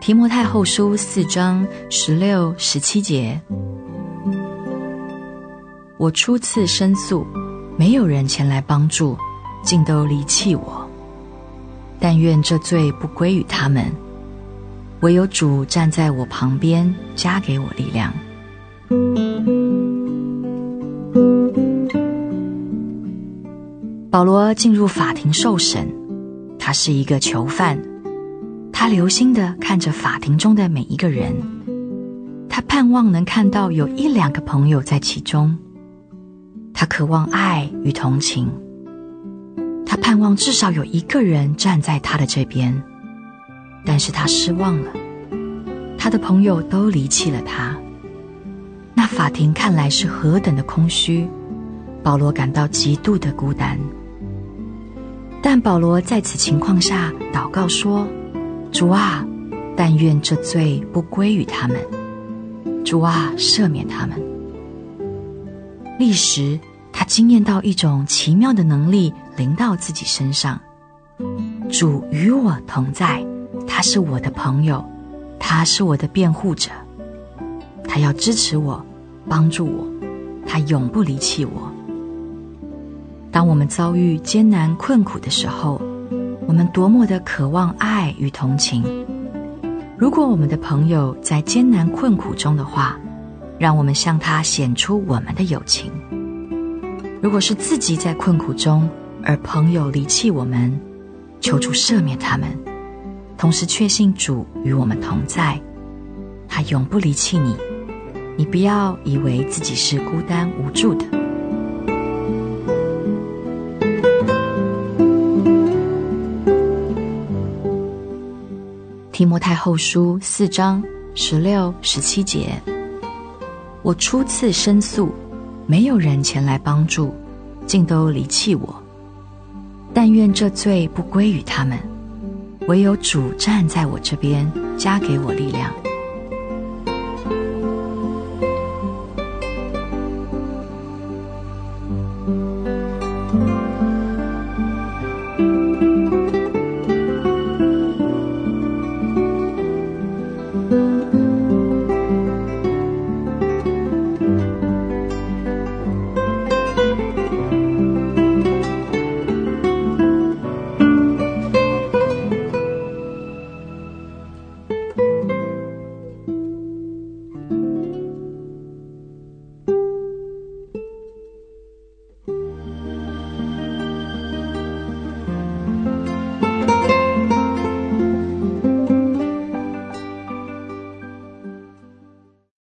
提摩太后书四章十六、十七节：我初次申诉，没有人前来帮助，竟都离弃我。但愿这罪不归于他们，唯有主站在我旁边，加给我力量。保罗进入法庭受审，他是一个囚犯。他留心地看着法庭中的每一个人，他盼望能看到有一两个朋友在其中。他渴望爱与同情，他盼望至少有一个人站在他的这边，但是他失望了，他的朋友都离弃了他。那法庭看来是何等的空虚，保罗感到极度的孤单。但保罗在此情况下祷告说。主啊，但愿这罪不归于他们。主啊，赦免他们。立时，他惊艳到一种奇妙的能力临到自己身上。主与我同在，他是我的朋友，他是我的辩护者，他要支持我，帮助我，他永不离弃我。当我们遭遇艰难困苦的时候，我们多么的渴望爱与同情！如果我们的朋友在艰难困苦中的话，让我们向他显出我们的友情；如果是自己在困苦中，而朋友离弃我们，求主赦免他们，同时确信主与我们同在，他永不离弃你。你不要以为自己是孤单无助的。提摩太后书四章十六十七节。我初次申诉没有人前来帮助竟都离弃我。但愿这罪不归于他们唯有主站在我这边加给我力量。